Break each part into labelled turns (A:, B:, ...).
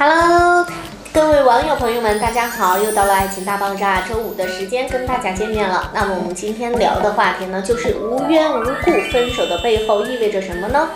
A: Hello，各位网友朋友们，大家好！又到了爱情大爆炸周五的时间，跟大家见面了。那么我们今天聊的话题呢，就是无缘无故分手的背后意味着什么呢？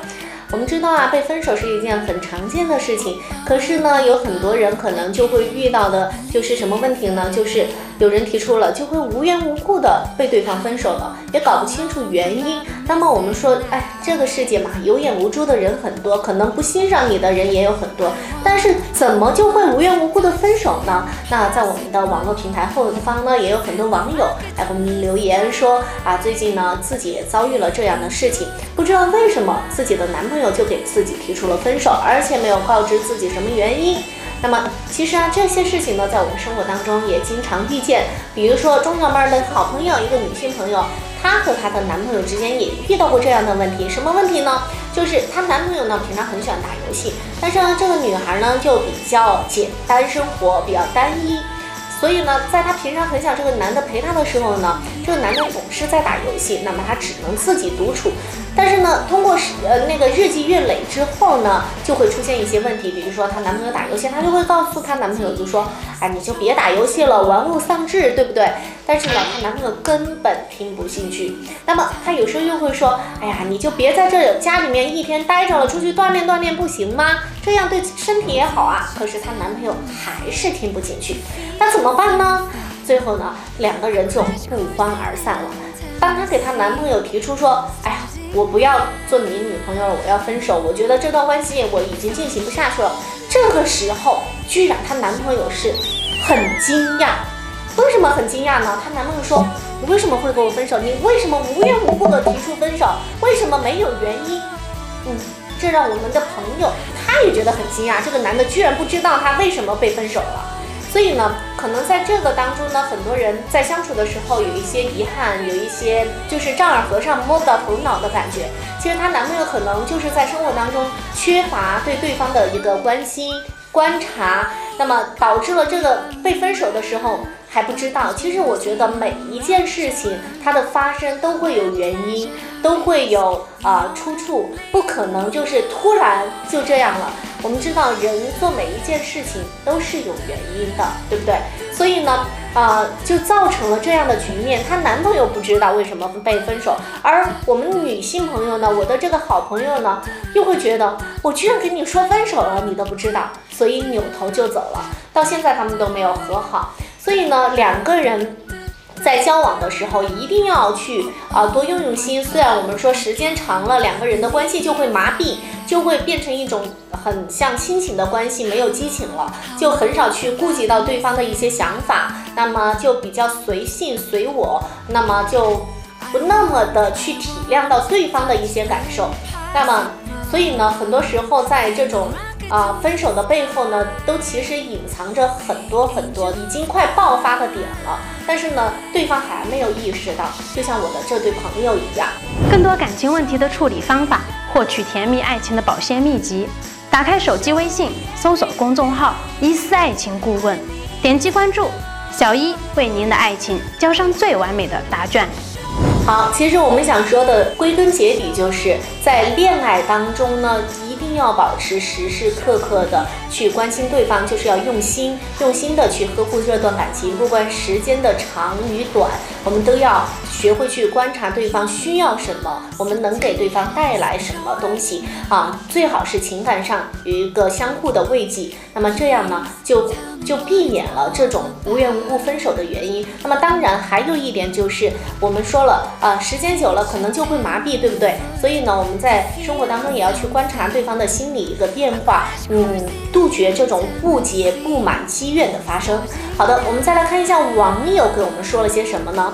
A: 我们知道啊，被分手是一件很常见的事情。可是呢，有很多人可能就会遇到的就是什么问题呢？就是有人提出了，就会无缘无故的被对方分手了，也搞不清楚原因。那么我们说，哎，这个世界嘛，有眼无珠的人很多，可能不欣赏你的人也有很多。但是怎么就会无缘无故的分手呢？那在我们的网络平台后方呢，也有很多网友来给我们留言说啊，最近呢自己也遭遇了这样的事情，不知道为什么自己的男朋友。就给自己提出了分手，而且没有告知自己什么原因。那么，其实啊，这些事情呢，在我们生活当中也经常遇见。比如说，钟小妹儿的好朋友，一个女性朋友，她和她的男朋友之间也遇到过这样的问题。什么问题呢？就是她男朋友呢，平常很喜欢打游戏，但是呢，这个女孩呢，就比较简单生活，比较单一。所以呢，在她平常很想这个男的陪她的时候呢，这个男的总是在打游戏，那么她只能自己独处。但是呢，通过时呃那个日积月累之后呢，就会出现一些问题。比如说她男朋友打游戏，她就会告诉她男朋友就说，哎，你就别打游戏了，玩物丧志，对不对？但是呢，她男朋友根本听不进去。那么她有时候又会说，哎呀，你就别在这家里面一天待着了，出去锻炼锻炼不行吗？这样对身体也好啊。可是她男朋友还是听不进去，那怎么办呢？最后呢，两个人就不欢而散了。当她给她男朋友提出说，哎呀。我不要做你女朋友了，我要分手。我觉得这段关系我已经进行不下去了。这个时候，居然她男朋友是很惊讶。为什么很惊讶呢？她男朋友说：“你为什么会跟我分手？你为什么无缘无故的提出分手？为什么没有原因？”嗯，这让我们的朋友他也觉得很惊讶。这个男的居然不知道他为什么被分手了。所以呢，可能在这个当中呢，很多人在相处的时候有一些遗憾，有一些就是丈二和尚摸不到头脑的感觉。其实她男朋友可能就是在生活当中缺乏对对方的一个关心、观察，那么导致了这个被分手的时候还不知道。其实我觉得每一件事情它的发生都会有原因，都会有啊出处，不可能就是突然就这样了。我们知道，人做每一件事情都是有原因的，对不对？所以呢，啊，就造成了这样的局面。她男朋友不知道为什么被分手，而我们女性朋友呢，我的这个好朋友呢，又会觉得我居然跟你说分手了，你都不知道，所以扭头就走了。到现在他们都没有和好，所以呢，两个人。在交往的时候一定要去啊多用用心。虽然我们说时间长了，两个人的关系就会麻痹，就会变成一种很像亲情的关系，没有激情了，就很少去顾及到对方的一些想法，那么就比较随性随我，那么就不那么的去体谅到对方的一些感受。那么，所以呢，很多时候在这种。啊，分手的背后呢，都其实隐藏着很多很多已经快爆发的点了，但是呢，对方还没有意识到，就像我的这对朋友一样。
B: 更多感情问题的处理方法，获取甜蜜爱情的保鲜秘籍，打开手机微信，搜索公众号“一丝爱情顾问”，点击关注，小一为您的爱情交上最完美的答卷。
A: 好，其实我们想说的归根结底，就是在恋爱当中呢。一定要保持时时刻刻的去关心对方，就是要用心用心的去呵护这段感情，不管时间的长与短，我们都要学会去观察对方需要什么，我们能给对方带来什么东西啊？最好是情感上有一个相互的慰藉，那么这样呢，就就避免了这种无缘无故分手的原因。那么当然还有一点就是，我们说了啊，时间久了可能就会麻痹，对不对？所以呢，我们在生活当中也要去观察对方。的心理一个变化，嗯，杜绝这种误解、不满、积怨的发生。好的，我们再来看一下网友给我们说了些什么呢？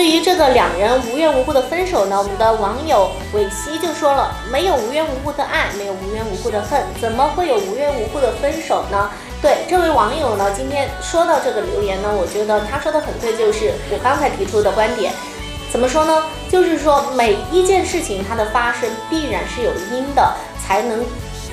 A: 对于这个两人无缘无故的分手呢，我们的网友伟西就说了：没有无缘无故的爱，没有无缘无故的恨，怎么会有无缘无故的分手呢？对这位网友呢，今天说到这个留言呢，我觉得他说的很对，就是我刚才提出的观点。怎么说呢？就是说每一件事情它的发生必然是有因的，才能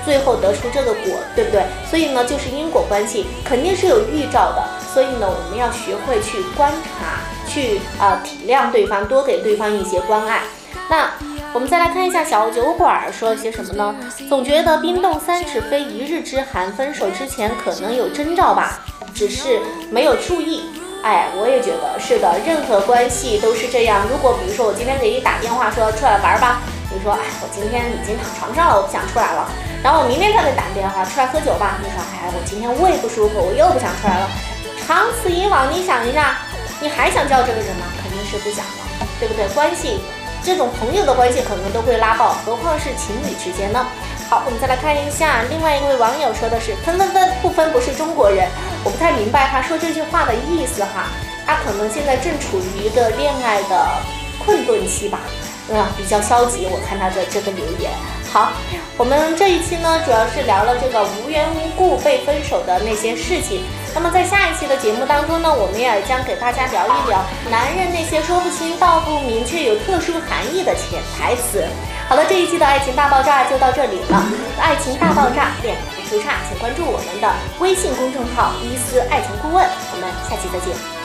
A: 最后得出这个果，对不对？所以呢，就是因果关系肯定是有预兆的。所以呢，我们要学会去观察，去啊体谅对方，多给对方一些关爱。那我们再来看一下小酒馆说了些什么呢？总觉得冰冻三尺非一日之寒，分手之前可能有征兆吧，只是没有注意。哎，我也觉得是的，任何关系都是这样。如果比如说我今天给你打电话说出来玩吧，你说哎，我今天已经躺床上了，我不想出来了。然后我明天再给你打个电话出来喝酒吧，你说哎，我今天胃不舒服，我又不想出来了。长此以往，你想一下，你还想叫这个人吗？肯定是不想了，对不对？关系这种朋友的关系可能都会拉爆，何况是情侣之间呢？好，我们再来看一下，另外一位网友说的是分分分不分不是中国人，我不太明白他说这句话的意思哈，他可能现在正处于一个恋爱的困顿期吧，嗯，比较消极，我看他的这个留言。好，我们这一期呢，主要是聊了这个无缘无故被分手的那些事情。那么在下一期的节目当中呢，我们也将给大家聊一聊男人那些说不清道不明却有特殊含义的潜台词。好了，这一期的爱情大爆炸就到这里了。爱情大爆炸，恋爱不出差，请关注我们的微信公众号“伊思爱情顾问”。我们下期再见。